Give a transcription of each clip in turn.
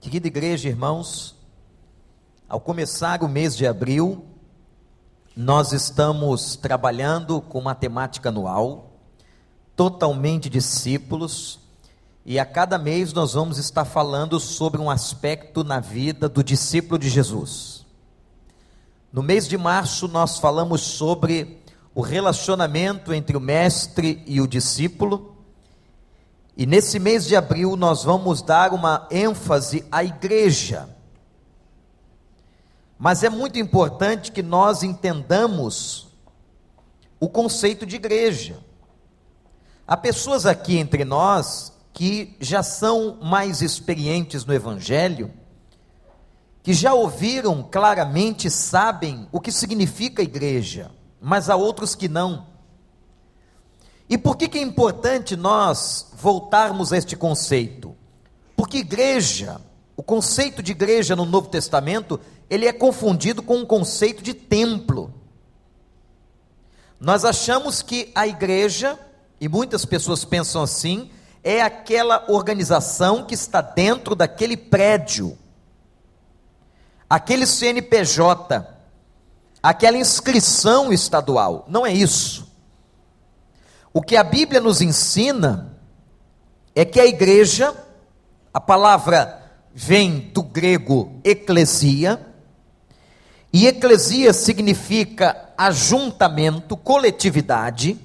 Querida igreja, irmãos, ao começar o mês de abril, nós estamos trabalhando com matemática anual, totalmente discípulos, e a cada mês nós vamos estar falando sobre um aspecto na vida do discípulo de Jesus. No mês de março, nós falamos sobre o relacionamento entre o mestre e o discípulo. E nesse mês de abril nós vamos dar uma ênfase à igreja. Mas é muito importante que nós entendamos o conceito de igreja. Há pessoas aqui entre nós que já são mais experientes no Evangelho, que já ouviram claramente, sabem o que significa igreja, mas há outros que não. E por que, que é importante nós voltarmos a este conceito? Porque igreja, o conceito de igreja no Novo Testamento, ele é confundido com o conceito de templo. Nós achamos que a igreja, e muitas pessoas pensam assim, é aquela organização que está dentro daquele prédio, aquele CNPJ, aquela inscrição estadual. Não é isso. O que a Bíblia nos ensina é que a igreja, a palavra vem do grego eclesia, e eclesia significa ajuntamento, coletividade.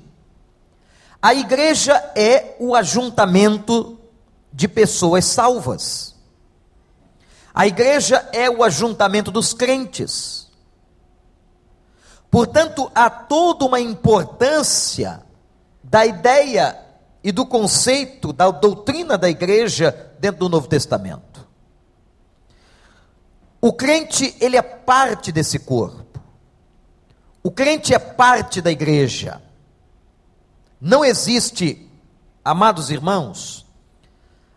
A igreja é o ajuntamento de pessoas salvas. A igreja é o ajuntamento dos crentes. Portanto, há toda uma importância da ideia e do conceito da doutrina da igreja dentro do Novo Testamento. O crente, ele é parte desse corpo. O crente é parte da igreja. Não existe, amados irmãos,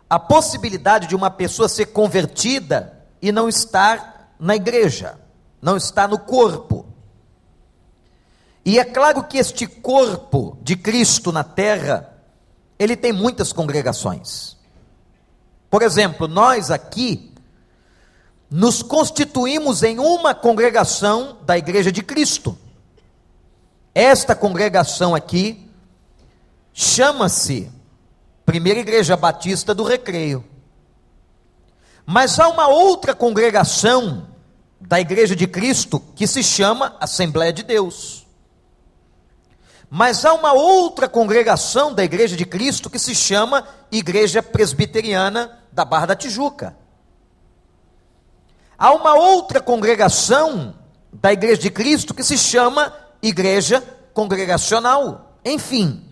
a possibilidade de uma pessoa ser convertida e não estar na igreja, não estar no corpo. E é claro que este corpo de Cristo na terra, ele tem muitas congregações. Por exemplo, nós aqui nos constituímos em uma congregação da Igreja de Cristo. Esta congregação aqui chama-se Primeira Igreja Batista do Recreio. Mas há uma outra congregação da Igreja de Cristo que se chama Assembleia de Deus. Mas há uma outra congregação da Igreja de Cristo que se chama Igreja Presbiteriana da Barra da Tijuca. Há uma outra congregação da Igreja de Cristo que se chama Igreja Congregacional. Enfim,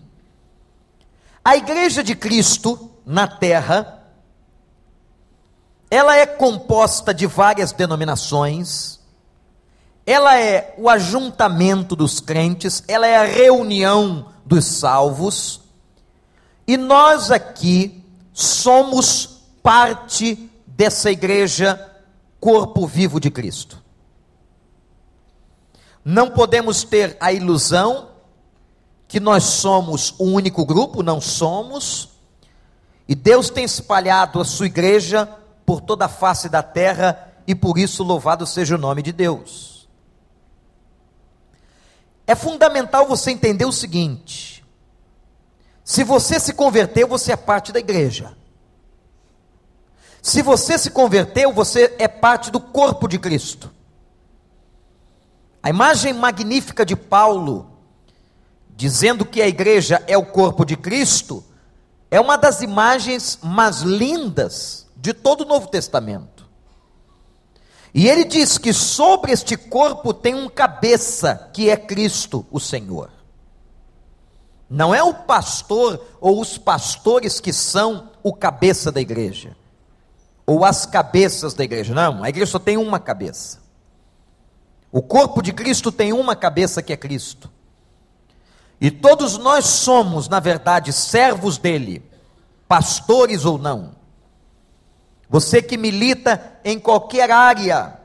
a Igreja de Cristo na terra, ela é composta de várias denominações, ela é o ajuntamento dos crentes, ela é a reunião dos salvos, e nós aqui somos parte dessa igreja, corpo vivo de Cristo. Não podemos ter a ilusão que nós somos um único grupo, não somos, e Deus tem espalhado a sua igreja por toda a face da terra, e por isso louvado seja o nome de Deus. É fundamental você entender o seguinte: se você se converteu, você é parte da igreja. Se você se converteu, você é parte do corpo de Cristo. A imagem magnífica de Paulo, dizendo que a igreja é o corpo de Cristo, é uma das imagens mais lindas de todo o Novo Testamento. E ele diz que sobre este corpo tem um cabeça, que é Cristo, o Senhor. Não é o pastor ou os pastores que são o cabeça da igreja, ou as cabeças da igreja. Não, a igreja só tem uma cabeça. O corpo de Cristo tem uma cabeça que é Cristo. E todos nós somos, na verdade, servos dele, pastores ou não. Você que milita em qualquer área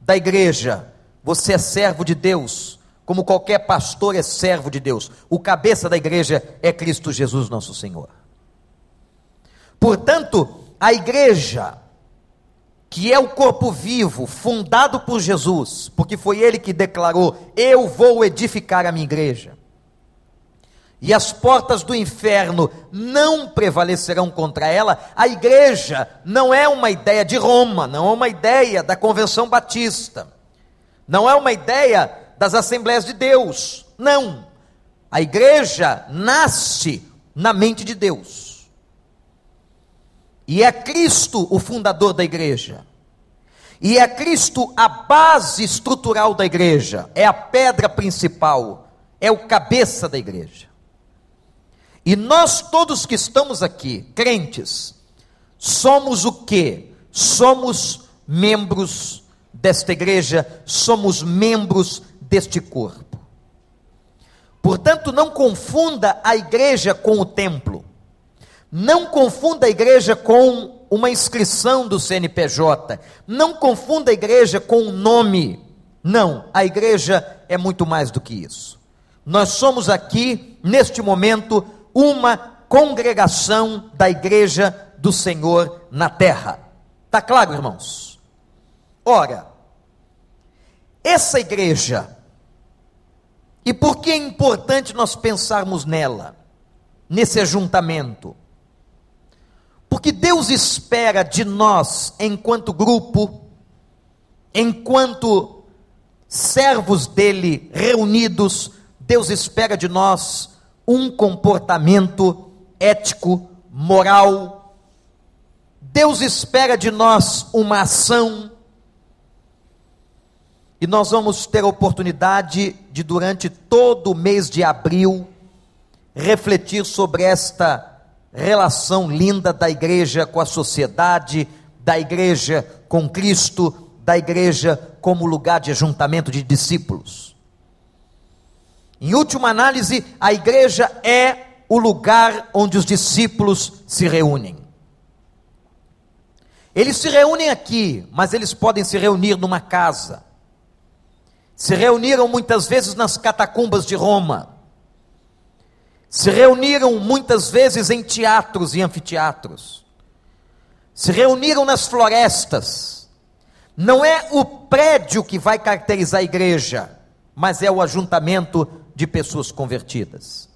da igreja, você é servo de Deus, como qualquer pastor é servo de Deus. O cabeça da igreja é Cristo Jesus, nosso Senhor. Portanto, a igreja que é o corpo vivo, fundado por Jesus, porque foi ele que declarou: Eu vou edificar a minha igreja. E as portas do inferno não prevalecerão contra ela. A igreja não é uma ideia de Roma, não é uma ideia da Convenção Batista, não é uma ideia das Assembleias de Deus. Não. A igreja nasce na mente de Deus. E é Cristo o fundador da igreja. E é Cristo a base estrutural da igreja, é a pedra principal, é o cabeça da igreja. E nós todos que estamos aqui, crentes, somos o que? Somos membros desta igreja, somos membros deste corpo. Portanto, não confunda a igreja com o templo. Não confunda a igreja com uma inscrição do CNPJ. Não confunda a igreja com um nome. Não, a igreja é muito mais do que isso. Nós somos aqui, neste momento, uma congregação da igreja do Senhor na terra. Está claro, irmãos? Ora, essa igreja, e por que é importante nós pensarmos nela, nesse ajuntamento? Porque Deus espera de nós, enquanto grupo, enquanto servos dele reunidos, Deus espera de nós um comportamento ético, moral. Deus espera de nós uma ação. E nós vamos ter a oportunidade de, durante todo o mês de abril, refletir sobre esta relação linda da igreja com a sociedade, da igreja com Cristo, da igreja como lugar de ajuntamento de discípulos. Em última análise, a igreja é o lugar onde os discípulos se reúnem. Eles se reúnem aqui, mas eles podem se reunir numa casa. Se reuniram muitas vezes nas catacumbas de Roma se reuniram muitas vezes em teatros e anfiteatros, se reuniram nas florestas. Não é o prédio que vai caracterizar a igreja, mas é o ajuntamento de pessoas convertidas.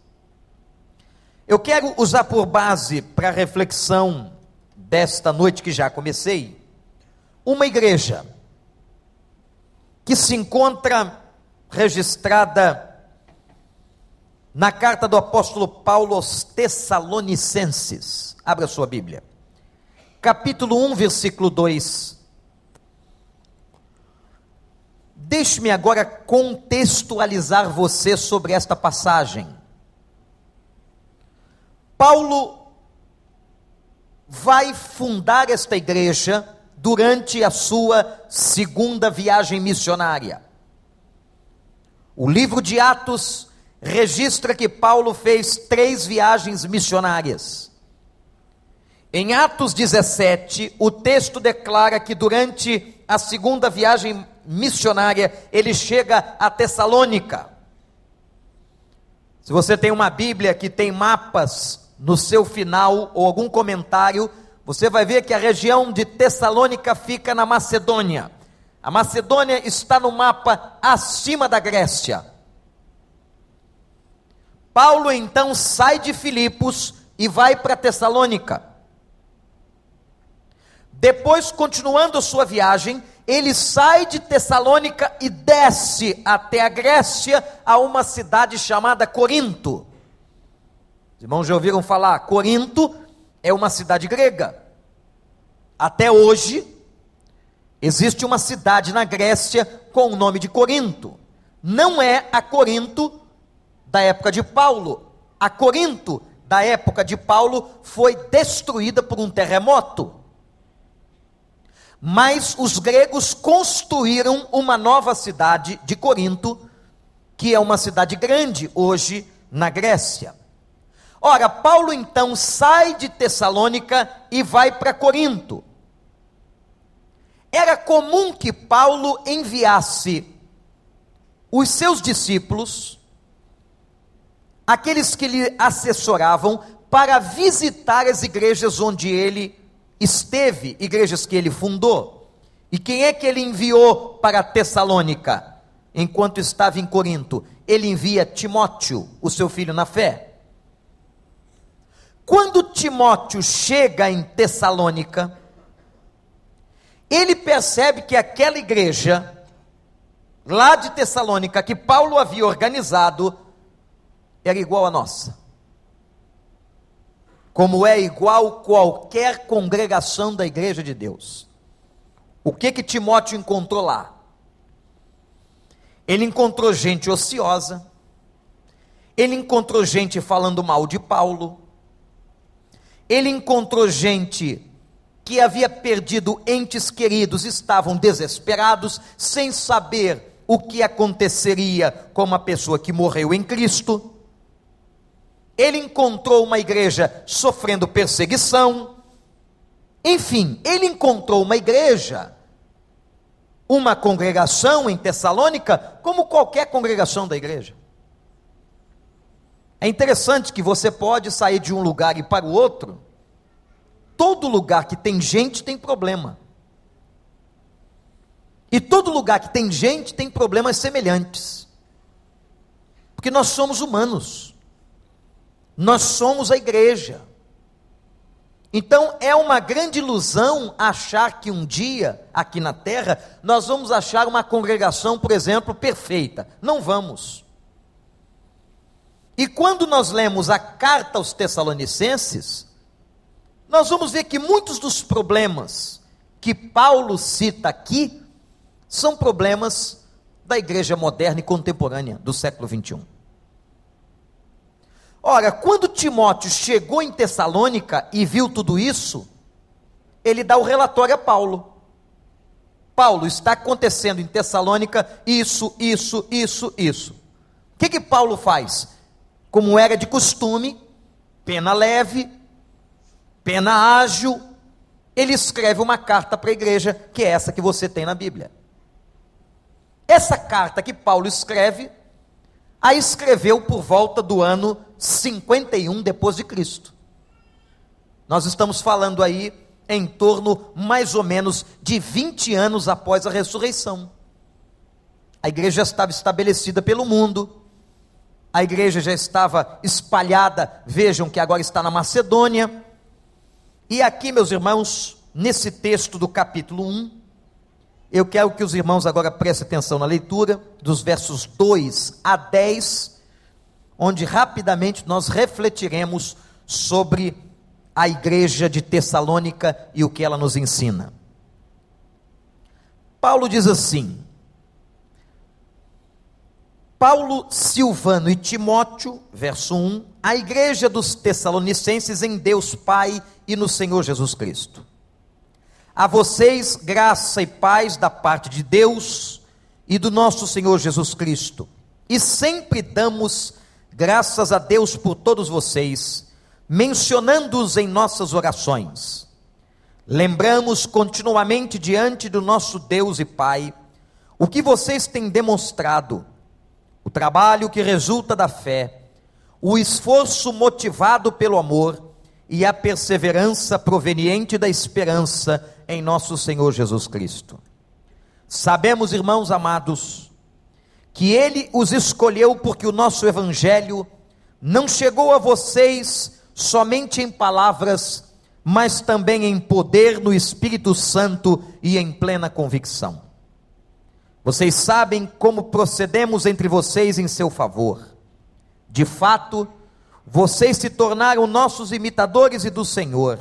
Eu quero usar por base para a reflexão desta noite que já comecei, uma igreja que se encontra registrada na carta do apóstolo Paulo aos Tessalonicenses. Abra sua Bíblia. Capítulo 1, versículo 2. Deixe-me agora contextualizar você sobre esta passagem. Paulo vai fundar esta igreja durante a sua segunda viagem missionária. O livro de Atos registra que Paulo fez três viagens missionárias. Em Atos 17, o texto declara que durante a segunda viagem missionária ele chega a Tessalônica. Se você tem uma Bíblia que tem mapas no seu final ou algum comentário, você vai ver que a região de Tessalônica fica na Macedônia. A Macedônia está no mapa acima da Grécia. Paulo então sai de Filipos e vai para Tessalônica. Depois, continuando sua viagem, ele sai de Tessalônica e desce até a Grécia, a uma cidade chamada Corinto. Os irmãos já ouviram falar? Corinto é uma cidade grega. Até hoje, existe uma cidade na Grécia com o nome de Corinto. Não é a Corinto da época de Paulo. A Corinto, da época de Paulo, foi destruída por um terremoto. Mas os gregos construíram uma nova cidade de Corinto, que é uma cidade grande hoje na Grécia. Ora, Paulo então sai de Tessalônica e vai para Corinto. Era comum que Paulo enviasse os seus discípulos aqueles que lhe assessoravam para visitar as igrejas onde ele esteve, igrejas que ele fundou. E quem é que ele enviou para Tessalônica enquanto estava em Corinto? Ele envia Timóteo, o seu filho na fé. Quando Timóteo chega em Tessalônica, ele percebe que aquela igreja, lá de Tessalônica, que Paulo havia organizado, era igual a nossa. Como é igual qualquer congregação da igreja de Deus. O que que Timóteo encontrou lá? Ele encontrou gente ociosa, ele encontrou gente falando mal de Paulo, ele encontrou gente que havia perdido entes queridos, estavam desesperados, sem saber o que aconteceria com uma pessoa que morreu em Cristo. Ele encontrou uma igreja sofrendo perseguição. Enfim, ele encontrou uma igreja, uma congregação em Tessalônica, como qualquer congregação da igreja. É interessante que você pode sair de um lugar e para o outro. Todo lugar que tem gente tem problema. E todo lugar que tem gente tem problemas semelhantes. Porque nós somos humanos. Nós somos a igreja. Então é uma grande ilusão achar que um dia, aqui na terra, nós vamos achar uma congregação, por exemplo, perfeita. Não vamos. E quando nós lemos a carta aos Tessalonicenses, nós vamos ver que muitos dos problemas que Paulo cita aqui são problemas da igreja moderna e contemporânea do século 21. Ora, quando Timóteo chegou em Tessalônica e viu tudo isso, ele dá o relatório a Paulo. Paulo, está acontecendo em Tessalônica isso, isso, isso, isso. O que que Paulo faz? como era de costume, pena leve, pena ágil, ele escreve uma carta para a igreja, que é essa que você tem na Bíblia. Essa carta que Paulo escreve, a escreveu por volta do ano 51 depois de Cristo. Nós estamos falando aí em torno mais ou menos de 20 anos após a ressurreição. A igreja estava estabelecida pelo mundo, a igreja já estava espalhada, vejam que agora está na Macedônia. E aqui, meus irmãos, nesse texto do capítulo 1, eu quero que os irmãos agora prestem atenção na leitura, dos versos 2 a 10, onde rapidamente nós refletiremos sobre a igreja de Tessalônica e o que ela nos ensina. Paulo diz assim: Paulo, Silvano e Timóteo, verso 1, a igreja dos Tessalonicenses em Deus Pai e no Senhor Jesus Cristo. A vocês, graça e paz da parte de Deus e do nosso Senhor Jesus Cristo. E sempre damos graças a Deus por todos vocês, mencionando-os em nossas orações. Lembramos continuamente diante do nosso Deus e Pai o que vocês têm demonstrado o trabalho que resulta da fé, o esforço motivado pelo amor e a perseverança proveniente da esperança em nosso Senhor Jesus Cristo. Sabemos, irmãos amados, que Ele os escolheu porque o nosso Evangelho não chegou a vocês somente em palavras, mas também em poder no Espírito Santo e em plena convicção. Vocês sabem como procedemos entre vocês em seu favor. De fato, vocês se tornaram nossos imitadores e do Senhor,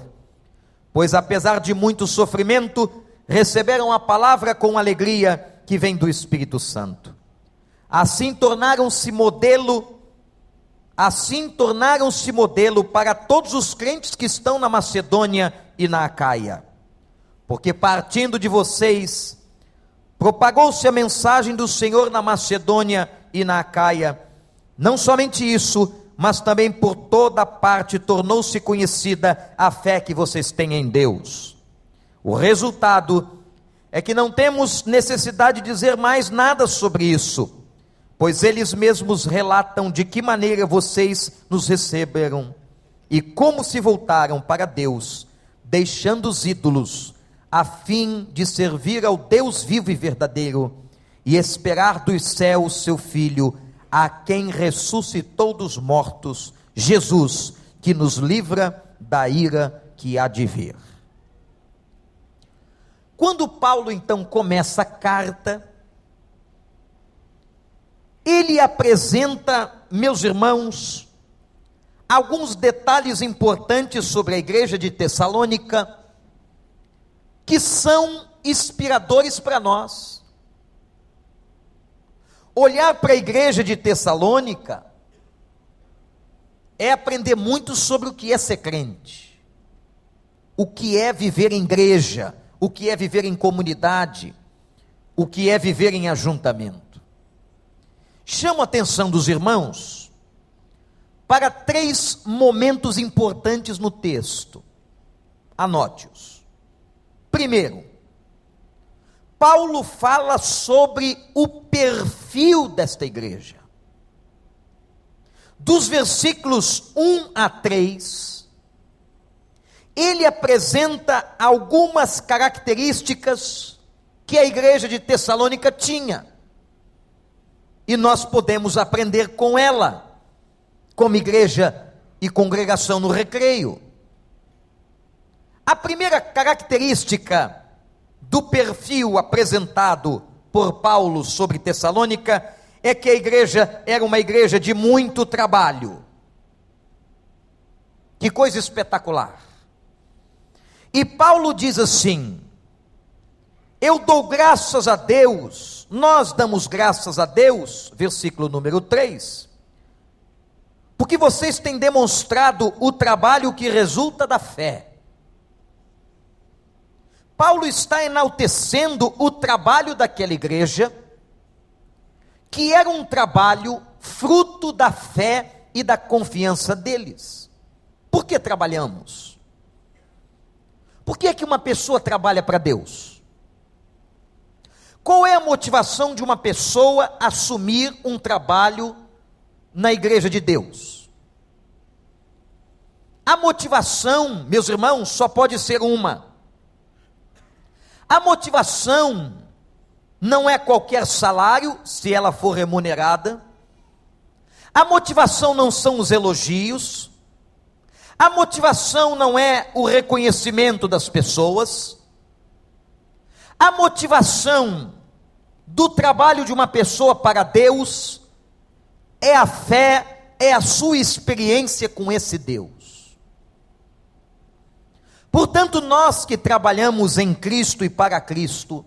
pois apesar de muito sofrimento, receberam a palavra com alegria que vem do Espírito Santo. Assim tornaram-se modelo, assim tornaram-se modelo para todos os crentes que estão na Macedônia e na Acaia. Porque partindo de vocês, Propagou-se a mensagem do Senhor na Macedônia e na Acaia. Não somente isso, mas também por toda parte tornou-se conhecida a fé que vocês têm em Deus. O resultado é que não temos necessidade de dizer mais nada sobre isso, pois eles mesmos relatam de que maneira vocês nos receberam e como se voltaram para Deus, deixando os ídolos a fim de servir ao Deus vivo e verdadeiro e esperar dos céus seu Filho, a quem ressuscitou dos mortos, Jesus, que nos livra da ira que há de vir. Quando Paulo então começa a carta, ele apresenta, meus irmãos, alguns detalhes importantes sobre a igreja de Tessalônica que são inspiradores para nós. Olhar para a igreja de Tessalônica é aprender muito sobre o que é ser crente, o que é viver em igreja, o que é viver em comunidade, o que é viver em ajuntamento. Chamo a atenção dos irmãos para três momentos importantes no texto. Anote-os. Primeiro, Paulo fala sobre o perfil desta igreja. Dos versículos 1 a 3, ele apresenta algumas características que a igreja de Tessalônica tinha. E nós podemos aprender com ela, como igreja e congregação no recreio. A primeira característica do perfil apresentado por Paulo sobre Tessalônica é que a igreja era uma igreja de muito trabalho. Que coisa espetacular. E Paulo diz assim: Eu dou graças a Deus, nós damos graças a Deus, versículo número 3, porque vocês têm demonstrado o trabalho que resulta da fé Paulo está enaltecendo o trabalho daquela igreja, que era um trabalho fruto da fé e da confiança deles. Por que trabalhamos? Por que é que uma pessoa trabalha para Deus? Qual é a motivação de uma pessoa assumir um trabalho na igreja de Deus? A motivação, meus irmãos, só pode ser uma a motivação não é qualquer salário, se ela for remunerada. A motivação não são os elogios. A motivação não é o reconhecimento das pessoas. A motivação do trabalho de uma pessoa para Deus é a fé, é a sua experiência com esse Deus. Portanto, nós que trabalhamos em Cristo e para Cristo,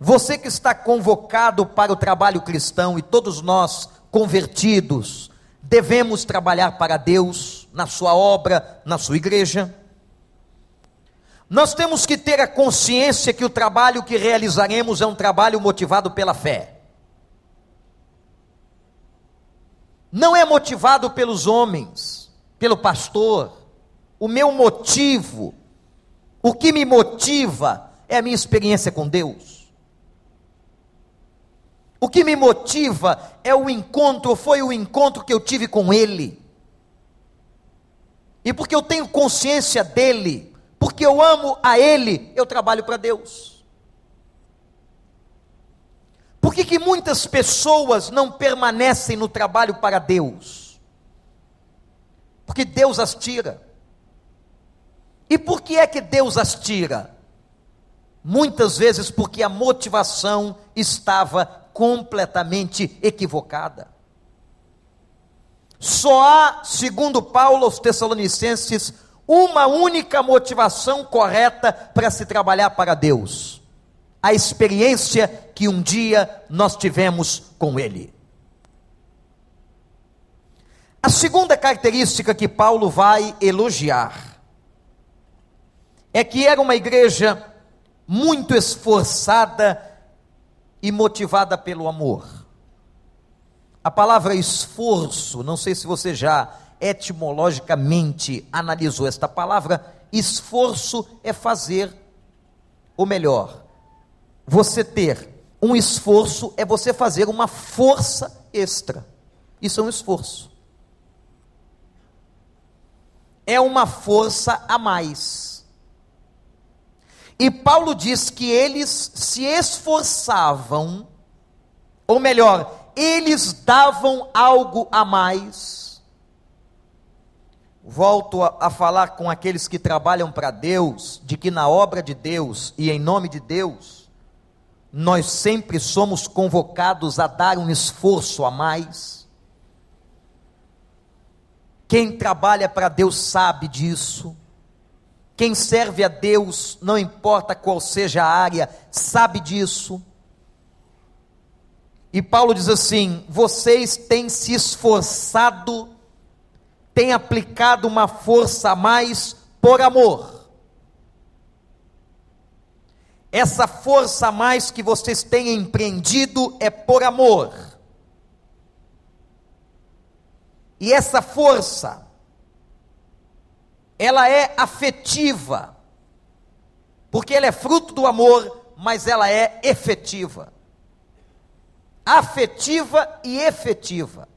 você que está convocado para o trabalho cristão e todos nós convertidos, devemos trabalhar para Deus, na sua obra, na sua igreja. Nós temos que ter a consciência que o trabalho que realizaremos é um trabalho motivado pela fé. Não é motivado pelos homens, pelo pastor, o meu motivo, o que me motiva é a minha experiência com Deus. O que me motiva é o encontro, foi o encontro que eu tive com Ele. E porque eu tenho consciência dele, porque eu amo a Ele, eu trabalho para Deus. Por que, que muitas pessoas não permanecem no trabalho para Deus? Porque Deus as tira. E por que é que Deus as tira? Muitas vezes porque a motivação estava completamente equivocada. Só há, segundo Paulo aos Tessalonicenses, uma única motivação correta para se trabalhar para Deus: a experiência que um dia nós tivemos com Ele. A segunda característica que Paulo vai elogiar é que era uma igreja muito esforçada e motivada pelo amor. A palavra esforço, não sei se você já etimologicamente analisou esta palavra, esforço é fazer, ou melhor, você ter um esforço é você fazer uma força extra. Isso é um esforço. É uma força a mais. E Paulo diz que eles se esforçavam, ou melhor, eles davam algo a mais. Volto a, a falar com aqueles que trabalham para Deus, de que na obra de Deus e em nome de Deus, nós sempre somos convocados a dar um esforço a mais. Quem trabalha para Deus sabe disso. Quem serve a Deus, não importa qual seja a área, sabe disso. E Paulo diz assim: vocês têm se esforçado, têm aplicado uma força a mais por amor. Essa força a mais que vocês têm empreendido é por amor. E essa força ela é afetiva, porque ela é fruto do amor, mas ela é efetiva. Afetiva e efetiva.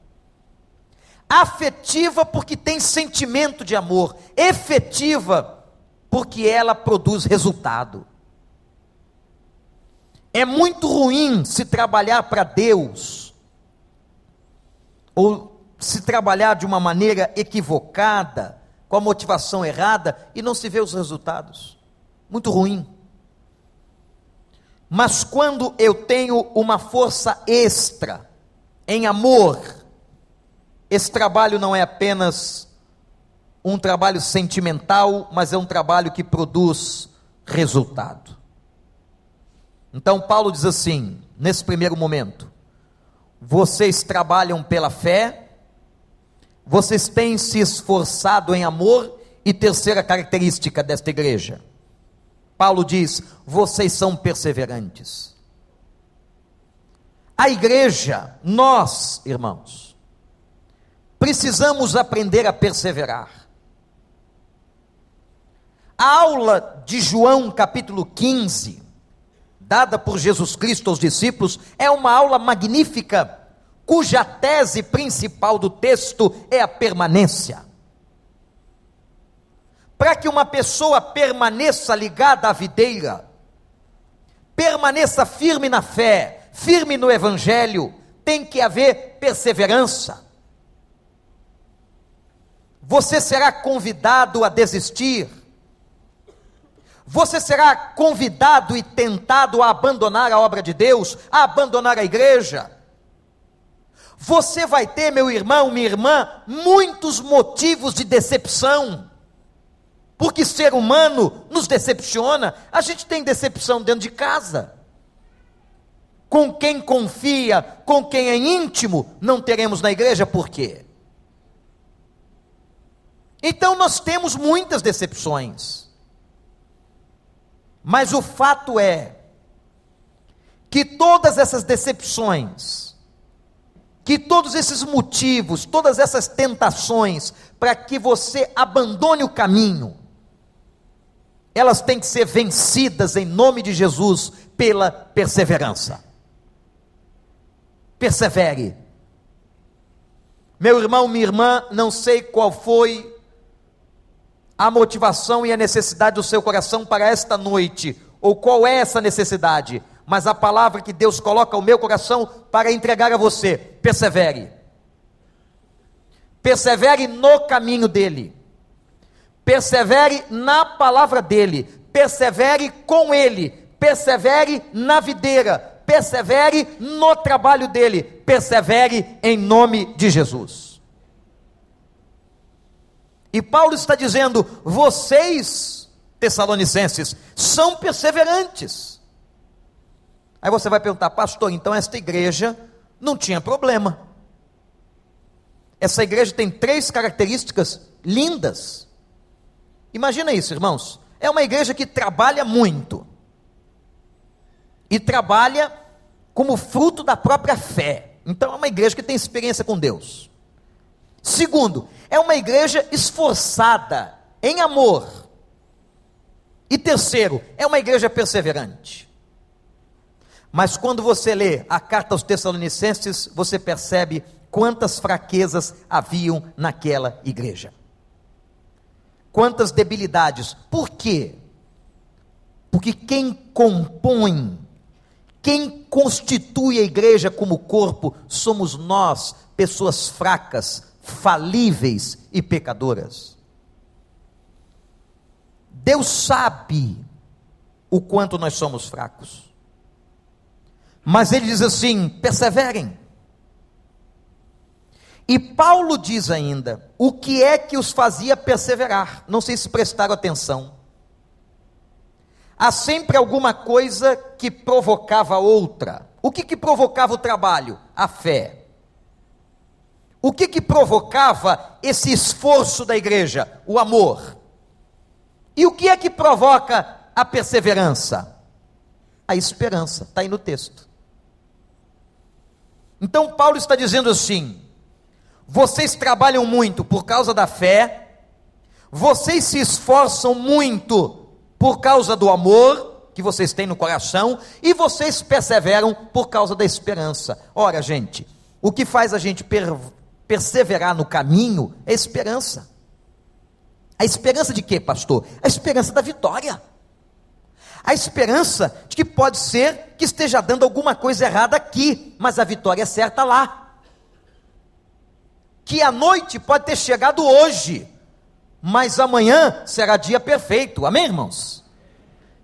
Afetiva porque tem sentimento de amor, efetiva porque ela produz resultado. É muito ruim se trabalhar para Deus, ou se trabalhar de uma maneira equivocada, com a motivação errada e não se vê os resultados. Muito ruim. Mas quando eu tenho uma força extra em amor, esse trabalho não é apenas um trabalho sentimental, mas é um trabalho que produz resultado. Então Paulo diz assim, nesse primeiro momento: vocês trabalham pela fé, vocês têm se esforçado em amor, e terceira característica desta igreja. Paulo diz: vocês são perseverantes. A igreja, nós, irmãos, precisamos aprender a perseverar. A aula de João, capítulo 15, dada por Jesus Cristo aos discípulos, é uma aula magnífica cuja tese principal do texto é a permanência. Para que uma pessoa permaneça ligada à videira, permaneça firme na fé, firme no evangelho, tem que haver perseverança. Você será convidado a desistir. Você será convidado e tentado a abandonar a obra de Deus, a abandonar a igreja você vai ter, meu irmão, minha irmã, muitos motivos de decepção. Porque ser humano nos decepciona. A gente tem decepção dentro de casa. Com quem confia, com quem é íntimo, não teremos na igreja, por quê? Então nós temos muitas decepções. Mas o fato é que todas essas decepções, que todos esses motivos, todas essas tentações, para que você abandone o caminho, elas têm que ser vencidas em nome de Jesus pela perseverança. Persevere. Meu irmão, minha irmã, não sei qual foi a motivação e a necessidade do seu coração para esta noite, ou qual é essa necessidade, mas a palavra que Deus coloca no meu coração para entregar a você. Persevere. Persevere no caminho dele. Persevere na palavra dele. Persevere com ele. Persevere na videira. Persevere no trabalho dele. Persevere em nome de Jesus. E Paulo está dizendo: vocês, Tessalonicenses, são perseverantes. Aí você vai perguntar, pastor, então esta igreja não tinha problema. Essa igreja tem três características lindas. Imagina isso, irmãos. É uma igreja que trabalha muito. E trabalha como fruto da própria fé. Então é uma igreja que tem experiência com Deus. Segundo, é uma igreja esforçada em amor. E terceiro, é uma igreja perseverante. Mas quando você lê a carta aos Tessalonicenses, você percebe quantas fraquezas haviam naquela igreja. Quantas debilidades. Por quê? Porque quem compõe, quem constitui a igreja como corpo, somos nós, pessoas fracas, falíveis e pecadoras. Deus sabe o quanto nós somos fracos. Mas ele diz assim: perseverem. E Paulo diz ainda: o que é que os fazia perseverar? Não sei se prestaram atenção. Há sempre alguma coisa que provocava outra. O que, que provocava o trabalho? A fé. O que, que provocava esse esforço da igreja? O amor. E o que é que provoca a perseverança? A esperança, está aí no texto. Então, Paulo está dizendo assim: vocês trabalham muito por causa da fé, vocês se esforçam muito por causa do amor que vocês têm no coração, e vocês perseveram por causa da esperança. Ora, gente, o que faz a gente per perseverar no caminho é esperança. A esperança de quê, pastor? A esperança da vitória. A esperança de que pode ser que esteja dando alguma coisa errada aqui, mas a vitória é certa lá. Que a noite pode ter chegado hoje, mas amanhã será dia perfeito. Amém, irmãos?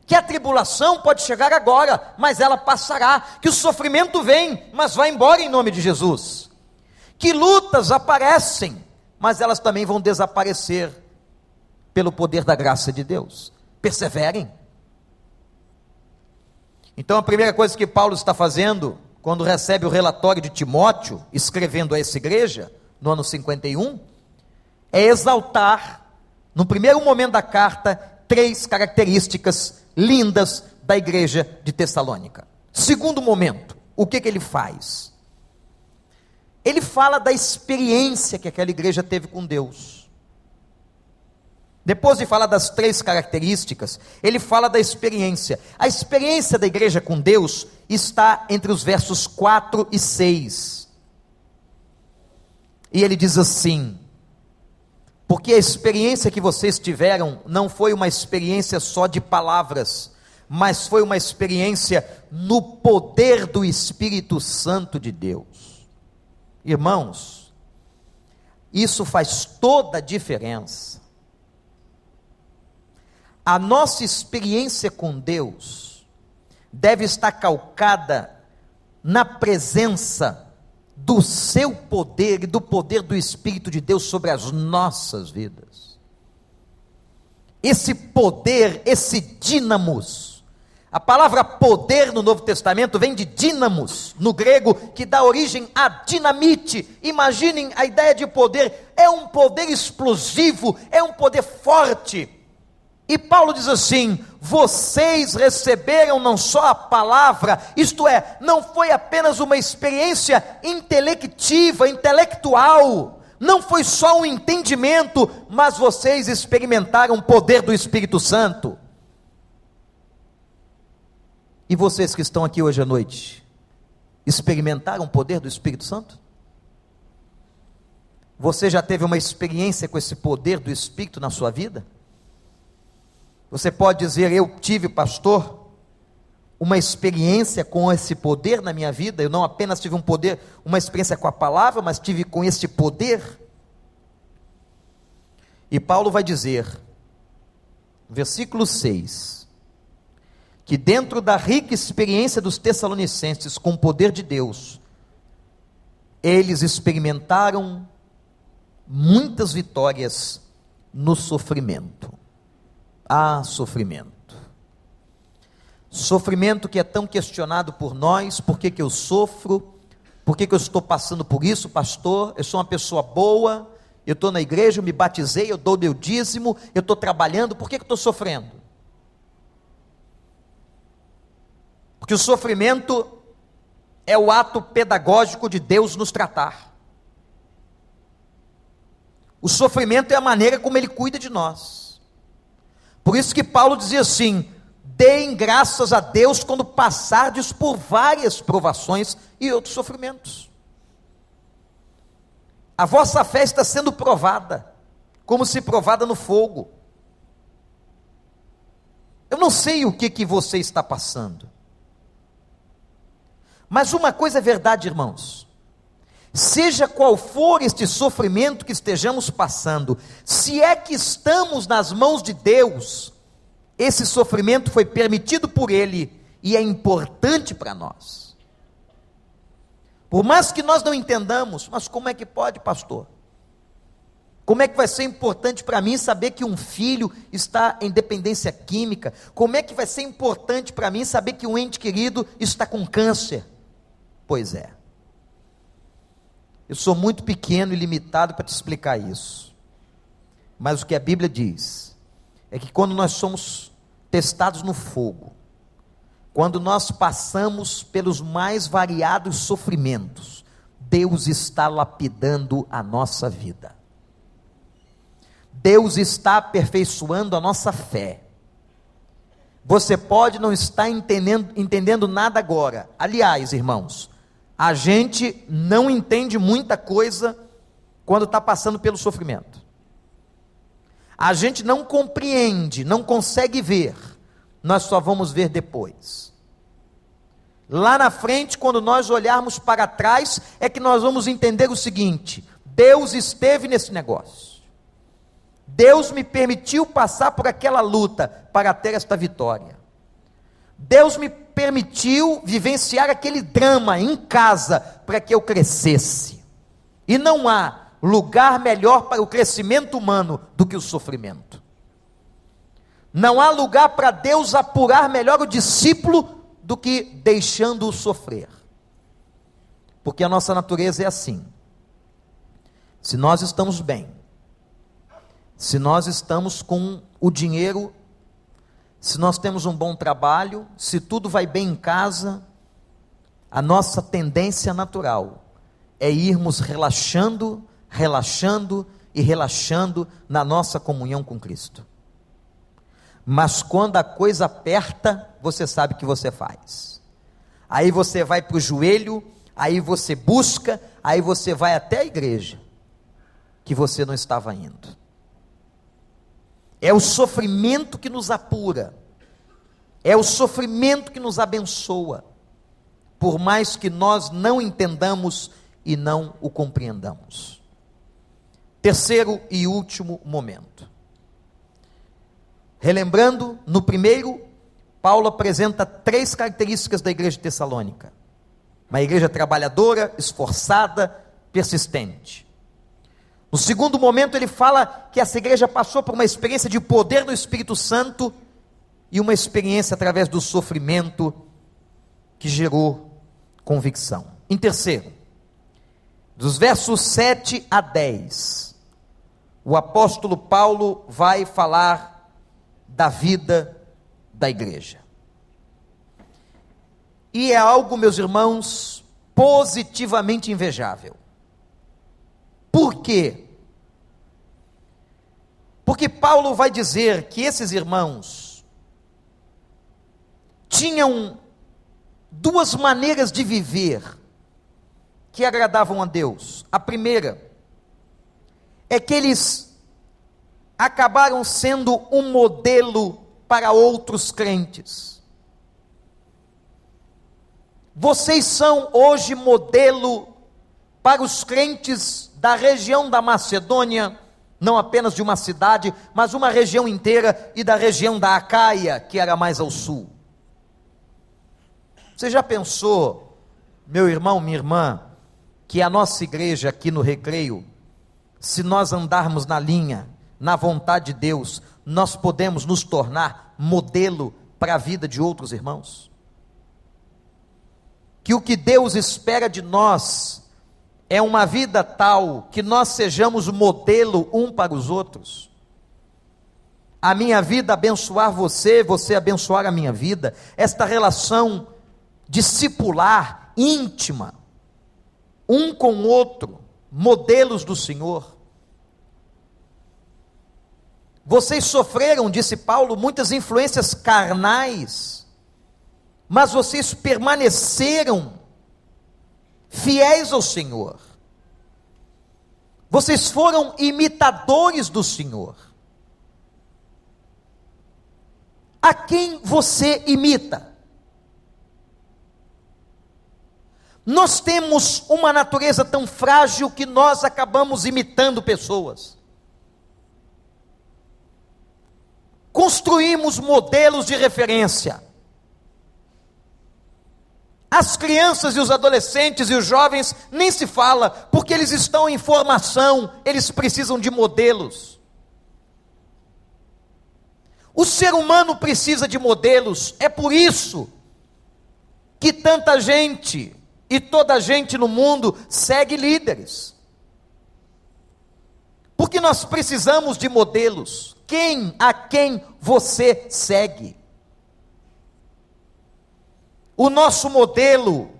Que a tribulação pode chegar agora, mas ela passará. Que o sofrimento vem, mas vai embora em nome de Jesus. Que lutas aparecem, mas elas também vão desaparecer pelo poder da graça de Deus. Perseverem. Então a primeira coisa que Paulo está fazendo, quando recebe o relatório de Timóteo, escrevendo a essa igreja, no ano 51, é exaltar, no primeiro momento da carta, três características lindas da igreja de Tessalônica. Segundo momento, o que, que ele faz? Ele fala da experiência que aquela igreja teve com Deus. Depois de falar das três características, ele fala da experiência. A experiência da igreja com Deus está entre os versos 4 e 6. E ele diz assim: Porque a experiência que vocês tiveram não foi uma experiência só de palavras, mas foi uma experiência no poder do Espírito Santo de Deus. Irmãos, isso faz toda a diferença a nossa experiência com Deus deve estar calcada na presença do seu poder e do poder do Espírito de Deus sobre as nossas vidas. Esse poder, esse dínamos, a palavra poder no Novo Testamento vem de dínamos, no grego, que dá origem a dinamite. Imaginem a ideia de poder, é um poder explosivo, é um poder forte e Paulo diz assim: vocês receberam não só a palavra, isto é, não foi apenas uma experiência intelectiva, intelectual, não foi só um entendimento, mas vocês experimentaram o poder do Espírito Santo. E vocês que estão aqui hoje à noite, experimentaram o poder do Espírito Santo? Você já teve uma experiência com esse poder do Espírito na sua vida? Você pode dizer: Eu tive, pastor, uma experiência com esse poder na minha vida. Eu não apenas tive um poder, uma experiência com a palavra, mas tive com esse poder. E Paulo vai dizer, versículo 6, que dentro da rica experiência dos Tessalonicenses com o poder de Deus, eles experimentaram muitas vitórias no sofrimento há sofrimento. Sofrimento que é tão questionado por nós, por que, que eu sofro, por que, que eu estou passando por isso, pastor? Eu sou uma pessoa boa, eu estou na igreja, eu me batizei, eu dou meu dízimo, eu estou trabalhando, por que, que eu estou sofrendo? Porque o sofrimento é o ato pedagógico de Deus nos tratar. O sofrimento é a maneira como Ele cuida de nós. Por isso que Paulo dizia assim: deem graças a Deus quando passardes por várias provações e outros sofrimentos. A vossa fé está sendo provada, como se provada no fogo. Eu não sei o que, que você está passando. Mas uma coisa é verdade, irmãos. Seja qual for este sofrimento que estejamos passando, se é que estamos nas mãos de Deus, esse sofrimento foi permitido por Ele e é importante para nós. Por mais que nós não entendamos, mas como é que pode, pastor? Como é que vai ser importante para mim saber que um filho está em dependência química? Como é que vai ser importante para mim saber que um ente querido está com câncer? Pois é. Eu sou muito pequeno e limitado para te explicar isso. Mas o que a Bíblia diz é que quando nós somos testados no fogo, quando nós passamos pelos mais variados sofrimentos, Deus está lapidando a nossa vida. Deus está aperfeiçoando a nossa fé. Você pode não estar entendendo, entendendo nada agora. Aliás, irmãos, a gente não entende muita coisa quando está passando pelo sofrimento. A gente não compreende, não consegue ver, nós só vamos ver depois. Lá na frente, quando nós olharmos para trás, é que nós vamos entender o seguinte: Deus esteve nesse negócio. Deus me permitiu passar por aquela luta para ter esta vitória. Deus me permitiu vivenciar aquele drama em casa para que eu crescesse. E não há lugar melhor para o crescimento humano do que o sofrimento. Não há lugar para Deus apurar melhor o discípulo do que deixando-o sofrer. Porque a nossa natureza é assim. Se nós estamos bem, se nós estamos com o dinheiro, se nós temos um bom trabalho, se tudo vai bem em casa, a nossa tendência natural é irmos relaxando, relaxando e relaxando na nossa comunhão com Cristo. Mas quando a coisa aperta, você sabe o que você faz. Aí você vai para o joelho, aí você busca, aí você vai até a igreja, que você não estava indo. É o sofrimento que nos apura. É o sofrimento que nos abençoa. Por mais que nós não entendamos e não o compreendamos. Terceiro e último momento. Relembrando, no primeiro, Paulo apresenta três características da igreja tessalônica: uma igreja trabalhadora, esforçada, persistente. No segundo momento, ele fala que essa igreja passou por uma experiência de poder no Espírito Santo e uma experiência através do sofrimento que gerou convicção. Em terceiro, dos versos 7 a 10, o apóstolo Paulo vai falar da vida da igreja. E é algo, meus irmãos, positivamente invejável. Por quê? Porque Paulo vai dizer que esses irmãos tinham duas maneiras de viver que agradavam a Deus. A primeira é que eles acabaram sendo um modelo para outros crentes. Vocês são hoje modelo para os crentes da região da Macedônia, não apenas de uma cidade, mas uma região inteira e da região da Acaia, que era mais ao sul. Você já pensou, meu irmão, minha irmã, que a nossa igreja aqui no Recreio, se nós andarmos na linha, na vontade de Deus, nós podemos nos tornar modelo para a vida de outros irmãos? Que o que Deus espera de nós é uma vida tal que nós sejamos modelo um para os outros. A minha vida abençoar você, você abençoar a minha vida, esta relação discipular, íntima, um com o outro, modelos do Senhor. Vocês sofreram, disse Paulo, muitas influências carnais, mas vocês permaneceram fiéis ao Senhor. Vocês foram imitadores do Senhor. A quem você imita? Nós temos uma natureza tão frágil que nós acabamos imitando pessoas. Construímos modelos de referência. As crianças e os adolescentes e os jovens nem se fala, porque eles estão em formação, eles precisam de modelos. O ser humano precisa de modelos, é por isso que tanta gente e toda gente no mundo segue líderes. Porque nós precisamos de modelos. Quem a quem você segue? O nosso modelo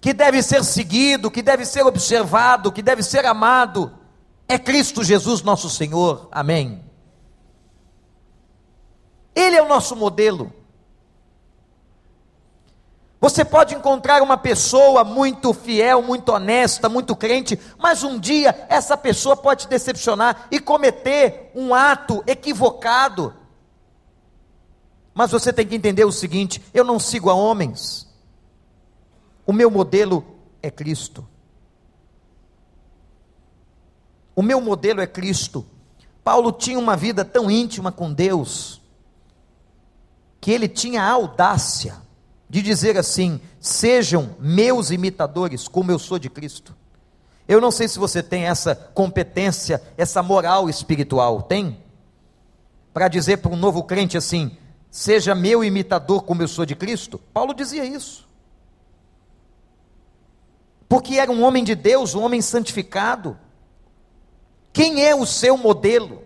que deve ser seguido, que deve ser observado, que deve ser amado, é Cristo Jesus, nosso Senhor. Amém. Ele é o nosso modelo. Você pode encontrar uma pessoa muito fiel, muito honesta, muito crente, mas um dia essa pessoa pode te decepcionar e cometer um ato equivocado. Mas você tem que entender o seguinte: eu não sigo a homens, o meu modelo é Cristo. O meu modelo é Cristo. Paulo tinha uma vida tão íntima com Deus, que ele tinha a audácia de dizer assim: sejam meus imitadores, como eu sou de Cristo. Eu não sei se você tem essa competência, essa moral espiritual, tem? Para dizer para um novo crente assim: seja meu imitador, como eu sou de Cristo? Paulo dizia isso. Porque era um homem de Deus, um homem santificado. Quem é o seu modelo?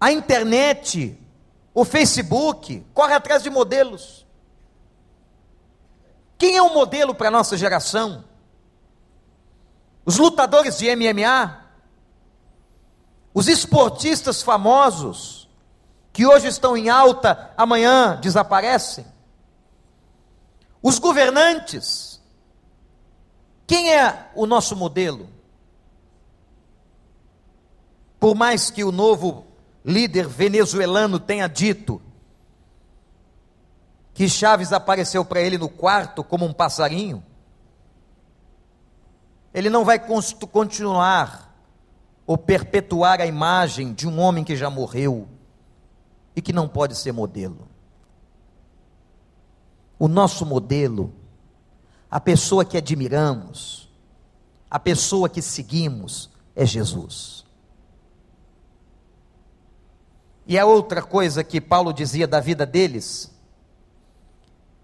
A internet o Facebook corre atrás de modelos. Quem é o modelo para a nossa geração? Os lutadores de MMA? Os esportistas famosos, que hoje estão em alta, amanhã desaparecem? Os governantes? Quem é o nosso modelo? Por mais que o novo líder venezuelano tenha dito que Chaves apareceu para ele no quarto como um passarinho, ele não vai continuar ou perpetuar a imagem de um homem que já morreu e que não pode ser modelo. O nosso modelo, a pessoa que admiramos, a pessoa que seguimos é Jesus. E a outra coisa que Paulo dizia da vida deles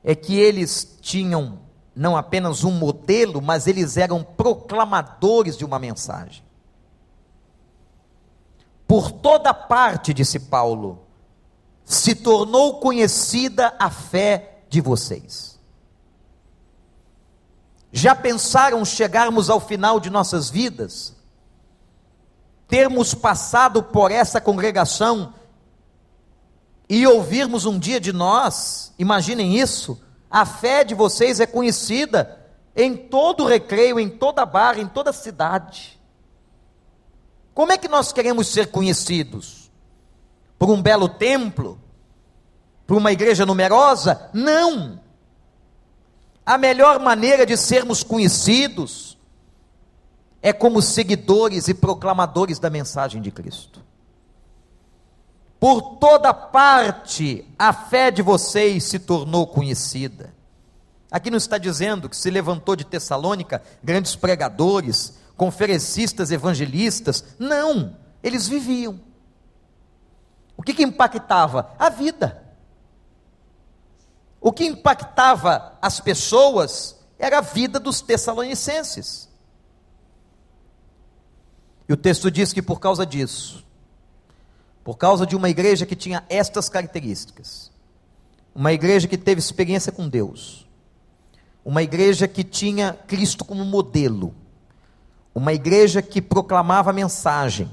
é que eles tinham não apenas um modelo, mas eles eram proclamadores de uma mensagem. Por toda parte, disse Paulo, se tornou conhecida a fé de vocês. Já pensaram chegarmos ao final de nossas vidas? Termos passado por essa congregação e ouvirmos um dia de nós, imaginem isso, a fé de vocês é conhecida em todo recreio, em toda barra, em toda cidade. Como é que nós queremos ser conhecidos? Por um belo templo? Por uma igreja numerosa? Não! A melhor maneira de sermos conhecidos é como seguidores e proclamadores da mensagem de Cristo. Por toda parte a fé de vocês se tornou conhecida. Aqui não está dizendo que se levantou de Tessalônica grandes pregadores, conferencistas, evangelistas. Não, eles viviam. O que, que impactava? A vida. O que impactava as pessoas era a vida dos tessalonicenses. E o texto diz que por causa disso, por causa de uma igreja que tinha estas características. Uma igreja que teve experiência com Deus. Uma igreja que tinha Cristo como modelo. Uma igreja que proclamava a mensagem.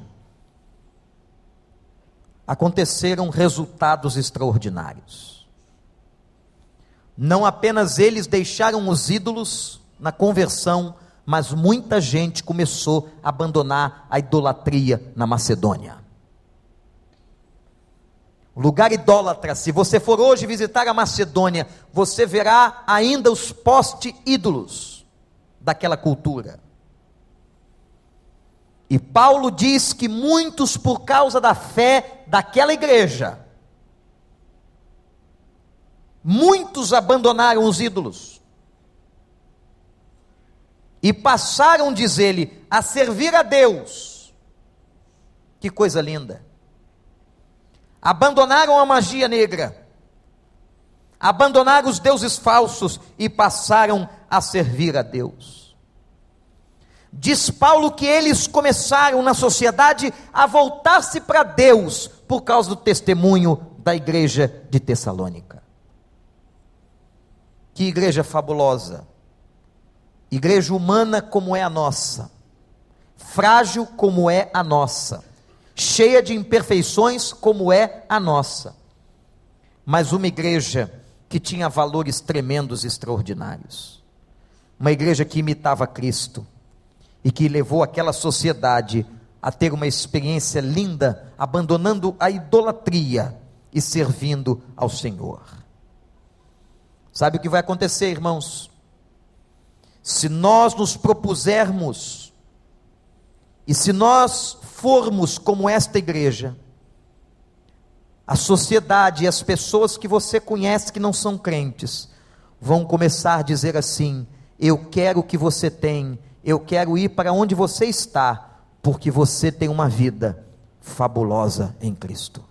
Aconteceram resultados extraordinários. Não apenas eles deixaram os ídolos na conversão, mas muita gente começou a abandonar a idolatria na Macedônia. lugar idólatra. Se você for hoje visitar a Macedônia, você verá ainda os poste ídolos daquela cultura. E Paulo diz que muitos, por causa da fé daquela igreja, muitos abandonaram os ídolos e passaram, diz ele, a servir a Deus. Que coisa linda! Abandonaram a magia negra, abandonaram os deuses falsos e passaram a servir a Deus. Diz Paulo que eles começaram na sociedade a voltar-se para Deus por causa do testemunho da igreja de Tessalônica. Que igreja fabulosa! Igreja humana como é a nossa, frágil como é a nossa, cheia de imperfeições como é a nossa, mas uma igreja que tinha valores tremendos e extraordinários. Uma igreja que imitava Cristo e que levou aquela sociedade a ter uma experiência linda, abandonando a idolatria e servindo ao Senhor. Sabe o que vai acontecer, irmãos? Se nós nos propusermos e se nós formos como esta igreja, a sociedade e as pessoas que você conhece que não são crentes vão começar a dizer assim: Eu quero o que você tem, eu quero ir para onde você está, porque você tem uma vida fabulosa em Cristo.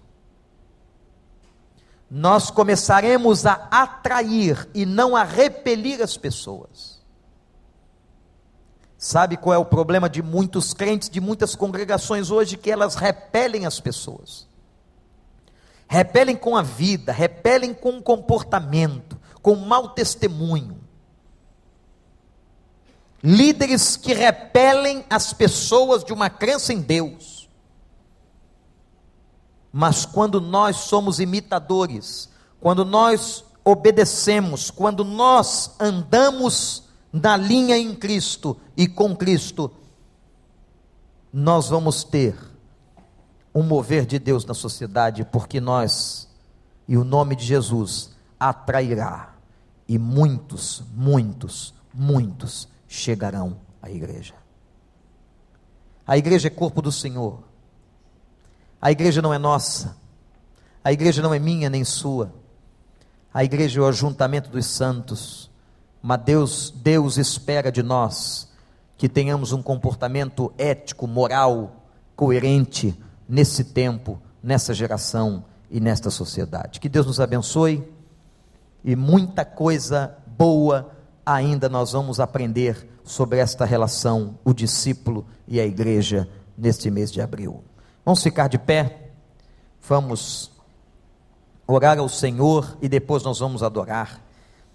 Nós começaremos a atrair e não a repelir as pessoas. Sabe qual é o problema de muitos crentes, de muitas congregações hoje? Que elas repelem as pessoas. Repelem com a vida, repelem com o comportamento, com o mau testemunho líderes que repelem as pessoas de uma crença em Deus. Mas quando nós somos imitadores, quando nós obedecemos, quando nós andamos na linha em Cristo e com Cristo, nós vamos ter um mover de Deus na sociedade, porque nós, e o nome de Jesus, atrairá, e muitos, muitos, muitos chegarão à igreja. A igreja é corpo do Senhor. A igreja não é nossa. A igreja não é minha nem sua. A igreja é o ajuntamento dos santos. Mas Deus, Deus espera de nós que tenhamos um comportamento ético, moral, coerente nesse tempo, nessa geração e nesta sociedade. Que Deus nos abençoe e muita coisa boa ainda nós vamos aprender sobre esta relação, o discípulo e a igreja, neste mês de abril. Vamos ficar de pé, vamos orar ao Senhor e depois nós vamos adorar.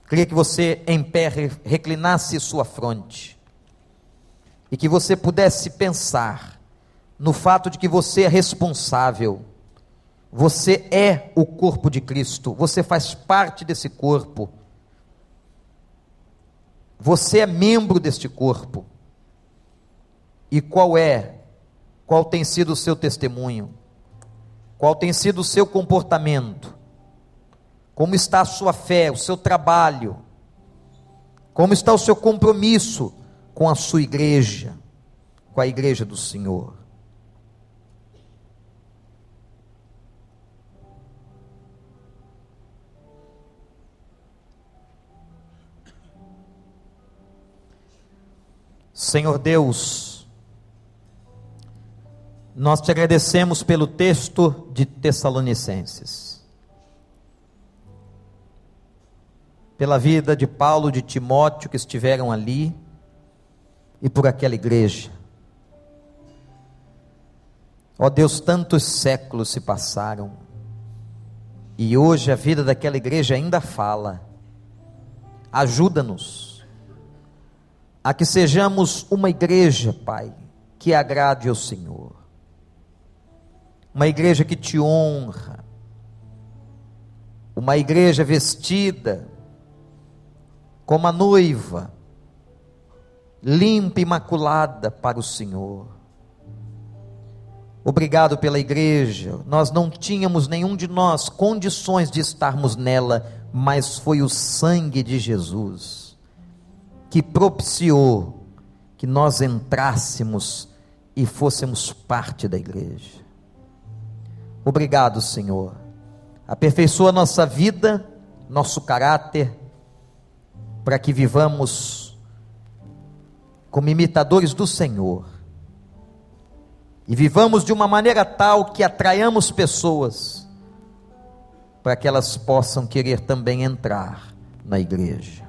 Queria que você, em pé, reclinasse sua fronte e que você pudesse pensar no fato de que você é responsável, você é o corpo de Cristo, você faz parte desse corpo você é membro deste corpo. E qual é, qual tem sido o seu testemunho? Qual tem sido o seu comportamento? Como está a sua fé, o seu trabalho? Como está o seu compromisso com a sua igreja, com a igreja do Senhor? Senhor Deus, nós te agradecemos pelo texto de Tessalonicenses, pela vida de Paulo, de Timóteo que estiveram ali e por aquela igreja. Ó oh Deus, tantos séculos se passaram e hoje a vida daquela igreja ainda fala. Ajuda-nos a que sejamos uma igreja, Pai, que agrade ao Senhor, uma igreja que te honra, uma igreja vestida como a noiva, limpa e imaculada para o Senhor. Obrigado pela igreja. Nós não tínhamos nenhum de nós condições de estarmos nela, mas foi o sangue de Jesus que propiciou que nós entrássemos e fôssemos parte da igreja. Obrigado, Senhor. Aperfeiçoa nossa vida, nosso caráter, para que vivamos como imitadores do Senhor e vivamos de uma maneira tal que atraiamos pessoas para que elas possam querer também entrar na igreja.